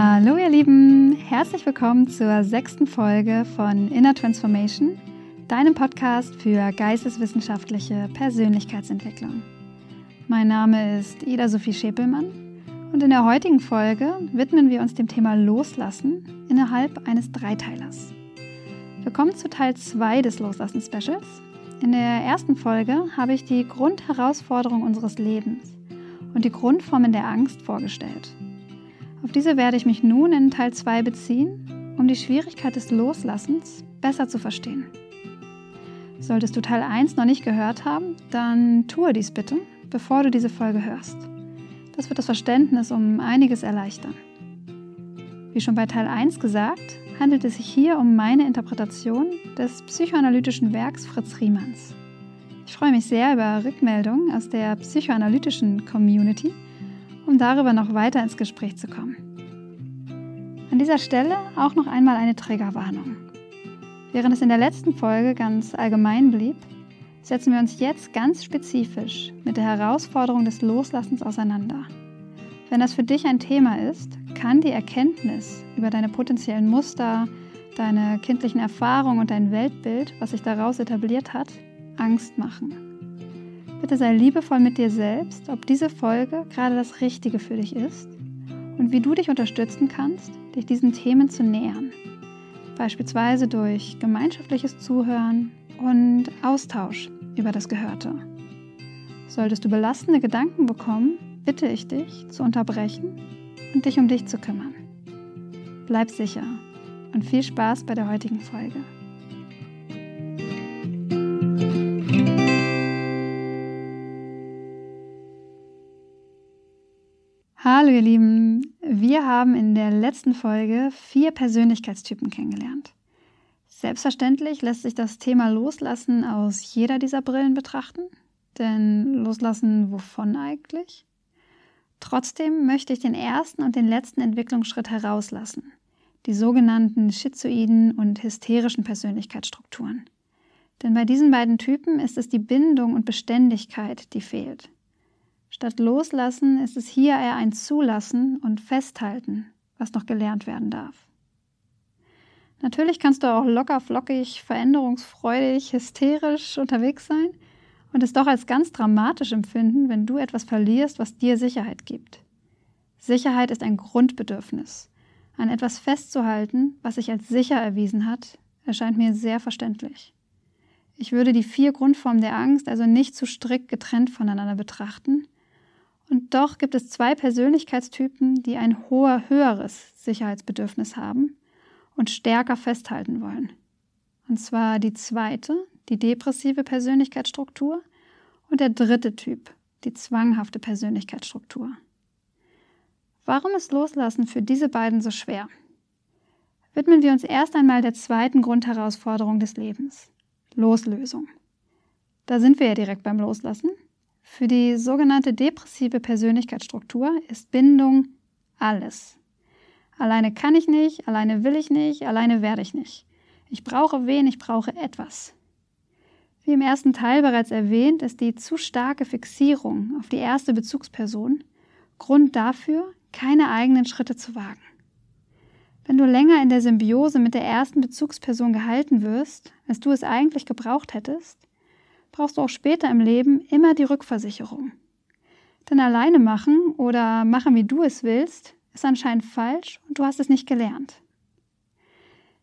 Hallo ihr Lieben, herzlich willkommen zur sechsten Folge von Inner Transformation, deinem Podcast für geisteswissenschaftliche Persönlichkeitsentwicklung. Mein Name ist Ida Sophie Schepelmann und in der heutigen Folge widmen wir uns dem Thema Loslassen innerhalb eines Dreiteilers. Wir kommen zu Teil 2 des Loslassen-Specials. In der ersten Folge habe ich die Grundherausforderung unseres Lebens und die Grundformen der Angst vorgestellt. Auf diese werde ich mich nun in Teil 2 beziehen, um die Schwierigkeit des Loslassens besser zu verstehen. Solltest du Teil 1 noch nicht gehört haben, dann tue dies bitte, bevor du diese Folge hörst. Das wird das Verständnis um einiges erleichtern. Wie schon bei Teil 1 gesagt, handelt es sich hier um meine Interpretation des psychoanalytischen Werks Fritz Riemanns. Ich freue mich sehr über Rückmeldungen aus der psychoanalytischen Community um darüber noch weiter ins Gespräch zu kommen. An dieser Stelle auch noch einmal eine Triggerwarnung. Während es in der letzten Folge ganz allgemein blieb, setzen wir uns jetzt ganz spezifisch mit der Herausforderung des Loslassens auseinander. Wenn das für dich ein Thema ist, kann die Erkenntnis über deine potenziellen Muster, deine kindlichen Erfahrungen und dein Weltbild, was sich daraus etabliert hat, Angst machen. Bitte sei liebevoll mit dir selbst, ob diese Folge gerade das Richtige für dich ist und wie du dich unterstützen kannst, dich diesen Themen zu nähern. Beispielsweise durch gemeinschaftliches Zuhören und Austausch über das Gehörte. Solltest du belastende Gedanken bekommen, bitte ich dich zu unterbrechen und dich um dich zu kümmern. Bleib sicher und viel Spaß bei der heutigen Folge. Hallo ihr Lieben, wir haben in der letzten Folge vier Persönlichkeitstypen kennengelernt. Selbstverständlich lässt sich das Thema Loslassen aus jeder dieser Brillen betrachten, denn Loslassen wovon eigentlich? Trotzdem möchte ich den ersten und den letzten Entwicklungsschritt herauslassen, die sogenannten schizoiden und hysterischen Persönlichkeitsstrukturen. Denn bei diesen beiden Typen ist es die Bindung und Beständigkeit, die fehlt. Statt Loslassen ist es hier eher ein Zulassen und Festhalten, was noch gelernt werden darf. Natürlich kannst du auch locker, flockig, veränderungsfreudig, hysterisch unterwegs sein und es doch als ganz dramatisch empfinden, wenn du etwas verlierst, was dir Sicherheit gibt. Sicherheit ist ein Grundbedürfnis. An etwas festzuhalten, was sich als sicher erwiesen hat, erscheint mir sehr verständlich. Ich würde die vier Grundformen der Angst also nicht zu strikt getrennt voneinander betrachten, und doch gibt es zwei Persönlichkeitstypen, die ein hoher, höheres Sicherheitsbedürfnis haben und stärker festhalten wollen. Und zwar die zweite, die depressive Persönlichkeitsstruktur, und der dritte Typ, die zwanghafte Persönlichkeitsstruktur. Warum ist Loslassen für diese beiden so schwer? Widmen wir uns erst einmal der zweiten Grundherausforderung des Lebens, Loslösung. Da sind wir ja direkt beim Loslassen. Für die sogenannte depressive Persönlichkeitsstruktur ist Bindung alles. Alleine kann ich nicht, alleine will ich nicht, alleine werde ich nicht. Ich brauche wen, ich brauche etwas. Wie im ersten Teil bereits erwähnt, ist die zu starke Fixierung auf die erste Bezugsperson Grund dafür, keine eigenen Schritte zu wagen. Wenn du länger in der Symbiose mit der ersten Bezugsperson gehalten wirst, als du es eigentlich gebraucht hättest, brauchst du auch später im Leben immer die Rückversicherung. Denn alleine machen oder machen, wie du es willst, ist anscheinend falsch und du hast es nicht gelernt.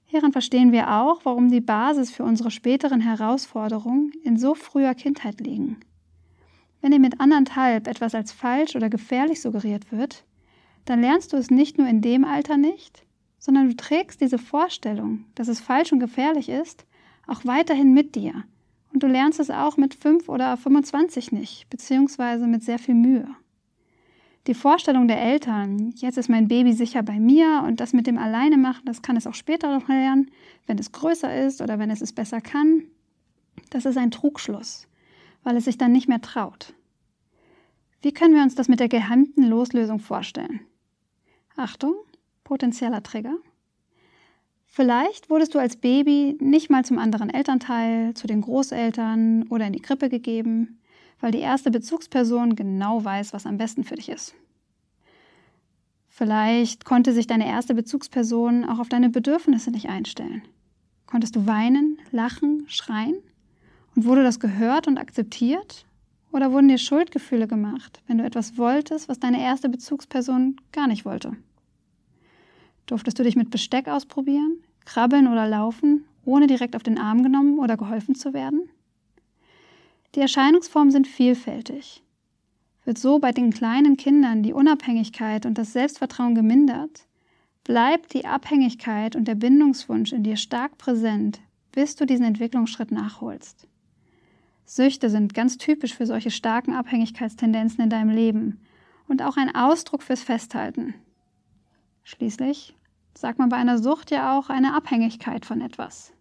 Hieran verstehen wir auch, warum die Basis für unsere späteren Herausforderungen in so früher Kindheit liegen. Wenn dir mit anderthalb etwas als falsch oder gefährlich suggeriert wird, dann lernst du es nicht nur in dem Alter nicht, sondern du trägst diese Vorstellung, dass es falsch und gefährlich ist, auch weiterhin mit dir und du lernst es auch mit 5 oder 25 nicht, beziehungsweise mit sehr viel Mühe. Die Vorstellung der Eltern, jetzt ist mein Baby sicher bei mir und das mit dem Alleine machen, das kann es auch später noch lernen, wenn es größer ist oder wenn es es besser kann, das ist ein Trugschluss, weil es sich dann nicht mehr traut. Wie können wir uns das mit der geheimten Loslösung vorstellen? Achtung, potenzieller Trigger. Vielleicht wurdest du als Baby nicht mal zum anderen Elternteil, zu den Großeltern oder in die Krippe gegeben, weil die erste Bezugsperson genau weiß, was am besten für dich ist. Vielleicht konnte sich deine erste Bezugsperson auch auf deine Bedürfnisse nicht einstellen. Konntest du weinen, lachen, schreien? Und wurde das gehört und akzeptiert? Oder wurden dir Schuldgefühle gemacht, wenn du etwas wolltest, was deine erste Bezugsperson gar nicht wollte? Durftest du dich mit Besteck ausprobieren, krabbeln oder laufen, ohne direkt auf den Arm genommen oder geholfen zu werden? Die Erscheinungsformen sind vielfältig. Wird so bei den kleinen Kindern die Unabhängigkeit und das Selbstvertrauen gemindert, bleibt die Abhängigkeit und der Bindungswunsch in dir stark präsent, bis du diesen Entwicklungsschritt nachholst. Süchte sind ganz typisch für solche starken Abhängigkeitstendenzen in deinem Leben und auch ein Ausdruck fürs Festhalten. Schließlich sagt man bei einer Sucht ja auch eine Abhängigkeit von etwas.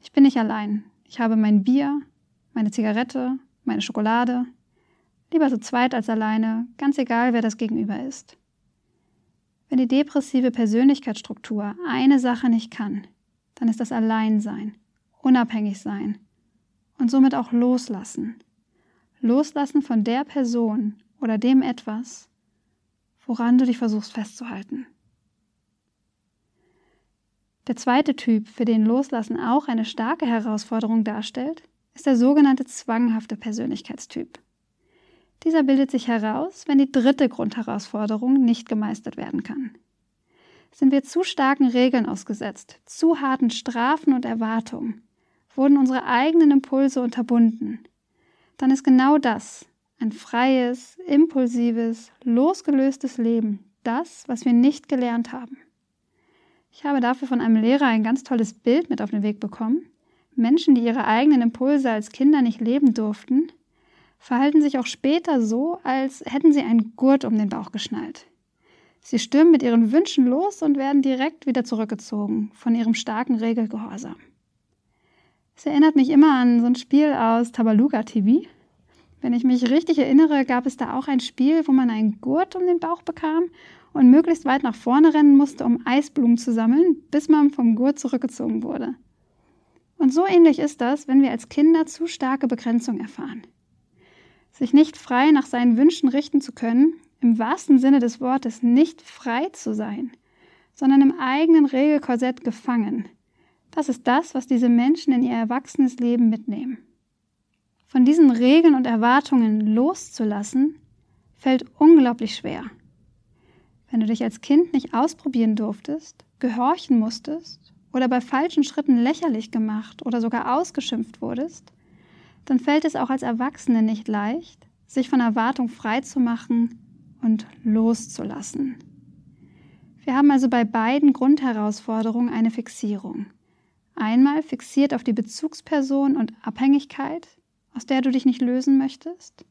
Ich bin nicht allein. Ich habe mein Bier, meine Zigarette, meine Schokolade, Lieber zu zweit als alleine, ganz egal, wer das Gegenüber ist. Wenn die depressive Persönlichkeitsstruktur eine Sache nicht kann, dann ist das Alleinsein, unabhängig sein und somit auch loslassen. Loslassen von der Person oder dem etwas, woran du dich versuchst festzuhalten. Der zweite Typ, für den Loslassen auch eine starke Herausforderung darstellt, ist der sogenannte zwanghafte Persönlichkeitstyp. Dieser bildet sich heraus, wenn die dritte Grundherausforderung nicht gemeistert werden kann. Sind wir zu starken Regeln ausgesetzt, zu harten Strafen und Erwartungen, wurden unsere eigenen Impulse unterbunden, dann ist genau das, ein freies, impulsives, losgelöstes Leben, das, was wir nicht gelernt haben. Ich habe dafür von einem Lehrer ein ganz tolles Bild mit auf den Weg bekommen. Menschen, die ihre eigenen Impulse als Kinder nicht leben durften, verhalten sich auch später so, als hätten sie einen Gurt um den Bauch geschnallt. Sie stürmen mit ihren Wünschen los und werden direkt wieder zurückgezogen von ihrem starken Regelgehorsam. Es erinnert mich immer an so ein Spiel aus Tabaluga TV. Wenn ich mich richtig erinnere, gab es da auch ein Spiel, wo man einen Gurt um den Bauch bekam und möglichst weit nach vorne rennen musste, um Eisblumen zu sammeln, bis man vom Gurt zurückgezogen wurde. Und so ähnlich ist das, wenn wir als Kinder zu starke Begrenzung erfahren sich nicht frei nach seinen Wünschen richten zu können, im wahrsten Sinne des Wortes nicht frei zu sein, sondern im eigenen Regelkorsett gefangen. Das ist das, was diese Menschen in ihr erwachsenes Leben mitnehmen. Von diesen Regeln und Erwartungen loszulassen, fällt unglaublich schwer. Wenn du dich als Kind nicht ausprobieren durftest, gehorchen musstest oder bei falschen Schritten lächerlich gemacht oder sogar ausgeschimpft wurdest, dann fällt es auch als Erwachsene nicht leicht, sich von Erwartung frei zu machen und loszulassen. Wir haben also bei beiden Grundherausforderungen eine Fixierung. Einmal fixiert auf die Bezugsperson und Abhängigkeit, aus der du dich nicht lösen möchtest.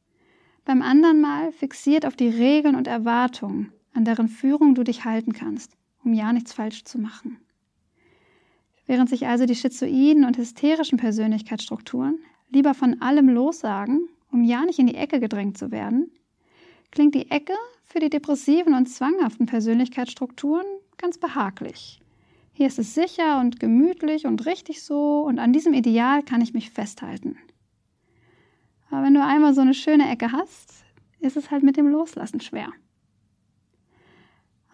Beim anderen Mal fixiert auf die Regeln und Erwartungen, an deren Führung du dich halten kannst, um ja nichts falsch zu machen. Während sich also die schizoiden und hysterischen Persönlichkeitsstrukturen lieber von allem lossagen, um ja nicht in die Ecke gedrängt zu werden, klingt die Ecke für die depressiven und zwanghaften Persönlichkeitsstrukturen ganz behaglich. Hier ist es sicher und gemütlich und richtig so und an diesem Ideal kann ich mich festhalten. Aber wenn du einmal so eine schöne Ecke hast, ist es halt mit dem Loslassen schwer.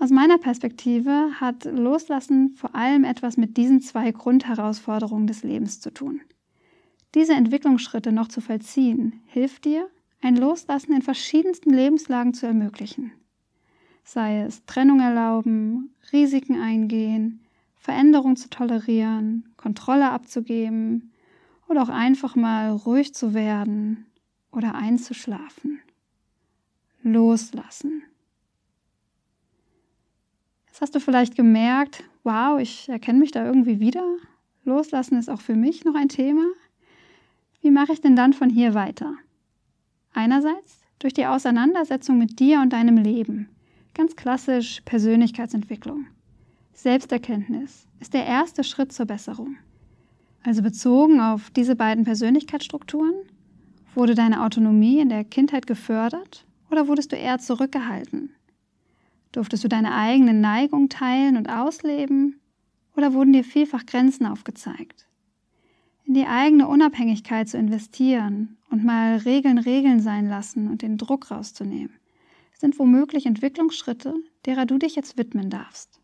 Aus meiner Perspektive hat Loslassen vor allem etwas mit diesen zwei Grundherausforderungen des Lebens zu tun. Diese Entwicklungsschritte noch zu vollziehen, hilft dir, ein Loslassen in verschiedensten Lebenslagen zu ermöglichen. Sei es Trennung erlauben, Risiken eingehen, Veränderung zu tolerieren, Kontrolle abzugeben oder auch einfach mal ruhig zu werden oder einzuschlafen. Loslassen. Jetzt hast du vielleicht gemerkt, wow, ich erkenne mich da irgendwie wieder. Loslassen ist auch für mich noch ein Thema. Wie mache ich denn dann von hier weiter? Einerseits durch die Auseinandersetzung mit dir und deinem Leben. Ganz klassisch Persönlichkeitsentwicklung. Selbsterkenntnis ist der erste Schritt zur Besserung. Also bezogen auf diese beiden Persönlichkeitsstrukturen, wurde deine Autonomie in der Kindheit gefördert oder wurdest du eher zurückgehalten? Durftest du deine eigenen Neigungen teilen und ausleben oder wurden dir vielfach Grenzen aufgezeigt? in die eigene Unabhängigkeit zu investieren und mal Regeln Regeln sein lassen und den Druck rauszunehmen. sind womöglich Entwicklungsschritte, derer du dich jetzt widmen darfst.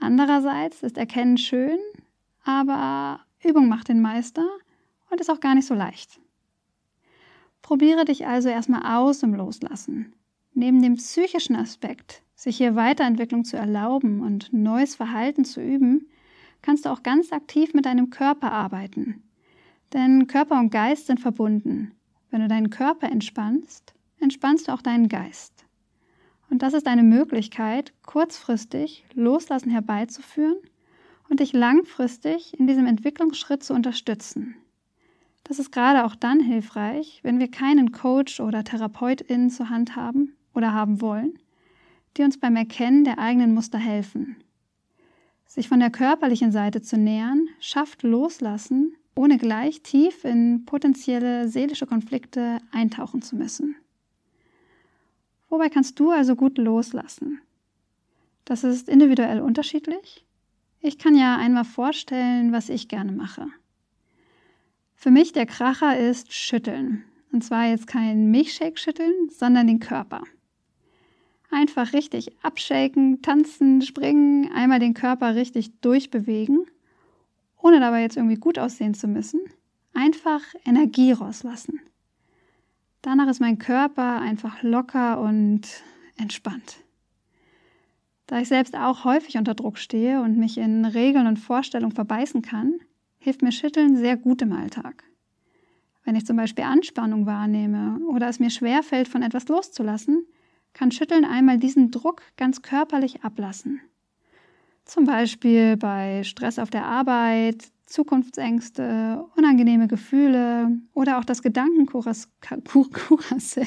Andererseits ist Erkennen schön, aber Übung macht den Meister und ist auch gar nicht so leicht. Probiere dich also erstmal aus im Loslassen. Neben dem psychischen Aspekt, sich hier Weiterentwicklung zu erlauben und neues Verhalten zu üben, kannst du auch ganz aktiv mit deinem Körper arbeiten. Denn Körper und Geist sind verbunden. Wenn du deinen Körper entspannst, entspannst du auch deinen Geist. Und das ist eine Möglichkeit, kurzfristig Loslassen herbeizuführen und dich langfristig in diesem Entwicklungsschritt zu unterstützen. Das ist gerade auch dann hilfreich, wenn wir keinen Coach oder Therapeutin zur Hand haben oder haben wollen, die uns beim Erkennen der eigenen Muster helfen. Sich von der körperlichen Seite zu nähern, schafft Loslassen, ohne gleich tief in potenzielle seelische Konflikte eintauchen zu müssen. Wobei kannst du also gut loslassen? Das ist individuell unterschiedlich. Ich kann ja einmal vorstellen, was ich gerne mache. Für mich der Kracher ist Schütteln. Und zwar jetzt kein Milchshake schütteln, sondern den Körper. Einfach richtig abshaken, tanzen, springen, einmal den Körper richtig durchbewegen, ohne dabei jetzt irgendwie gut aussehen zu müssen. Einfach Energie rauslassen. Danach ist mein Körper einfach locker und entspannt. Da ich selbst auch häufig unter Druck stehe und mich in Regeln und Vorstellungen verbeißen kann, hilft mir Schütteln sehr gut im Alltag. Wenn ich zum Beispiel Anspannung wahrnehme oder es mir schwerfällt, von etwas loszulassen, kann Schütteln einmal diesen Druck ganz körperlich ablassen. Zum Beispiel bei Stress auf der Arbeit, Zukunftsängste, unangenehme Gefühle oder auch das Gedankenkarussell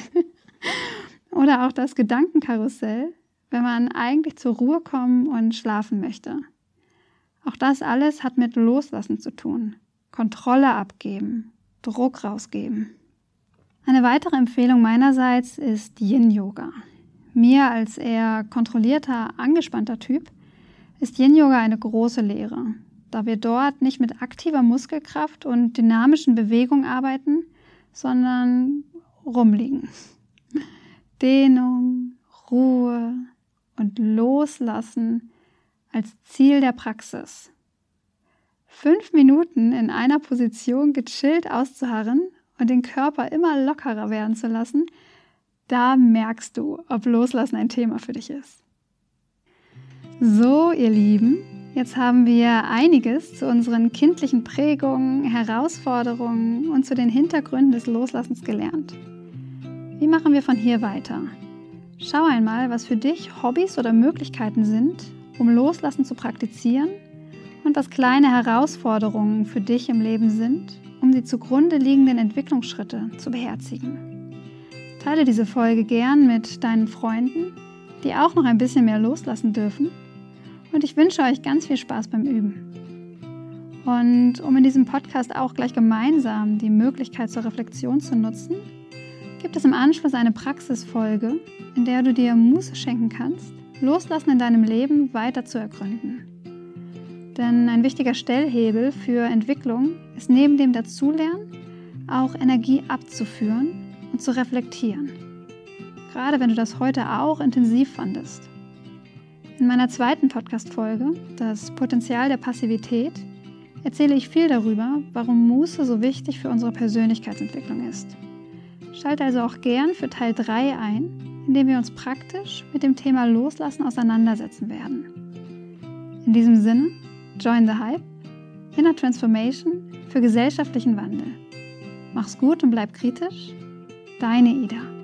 oder auch das Gedankenkarussell, wenn man eigentlich zur Ruhe kommen und schlafen möchte. Auch das alles hat mit Loslassen zu tun. Kontrolle abgeben, Druck rausgeben. Eine weitere Empfehlung meinerseits ist Yin-Yoga. Mir als eher kontrollierter, angespannter Typ ist Yin-Yoga eine große Lehre, da wir dort nicht mit aktiver Muskelkraft und dynamischen Bewegungen arbeiten, sondern rumliegen. Dehnung, Ruhe und Loslassen als Ziel der Praxis. Fünf Minuten in einer Position gechillt auszuharren und den Körper immer lockerer werden zu lassen, da merkst du, ob Loslassen ein Thema für dich ist. So, ihr Lieben, jetzt haben wir einiges zu unseren kindlichen Prägungen, Herausforderungen und zu den Hintergründen des Loslassens gelernt. Wie machen wir von hier weiter? Schau einmal, was für dich Hobbys oder Möglichkeiten sind, um Loslassen zu praktizieren und was kleine Herausforderungen für dich im Leben sind, um die zugrunde liegenden Entwicklungsschritte zu beherzigen. Teile diese Folge gern mit deinen Freunden, die auch noch ein bisschen mehr loslassen dürfen. Und ich wünsche euch ganz viel Spaß beim Üben. Und um in diesem Podcast auch gleich gemeinsam die Möglichkeit zur Reflexion zu nutzen, gibt es im Anschluss eine Praxisfolge, in der du dir Muße schenken kannst, Loslassen in deinem Leben weiter zu ergründen. Denn ein wichtiger Stellhebel für Entwicklung ist neben dem Dazulernen auch Energie abzuführen und zu reflektieren. Gerade wenn du das heute auch intensiv fandest. In meiner zweiten Podcast-Folge, Das Potenzial der Passivität, erzähle ich viel darüber, warum Muße so wichtig für unsere Persönlichkeitsentwicklung ist. Schalte also auch gern für Teil 3 ein, in dem wir uns praktisch mit dem Thema Loslassen auseinandersetzen werden. In diesem Sinne, join the Hype, Inner Transformation für gesellschaftlichen Wandel. Mach's gut und bleib kritisch. Deine Ida.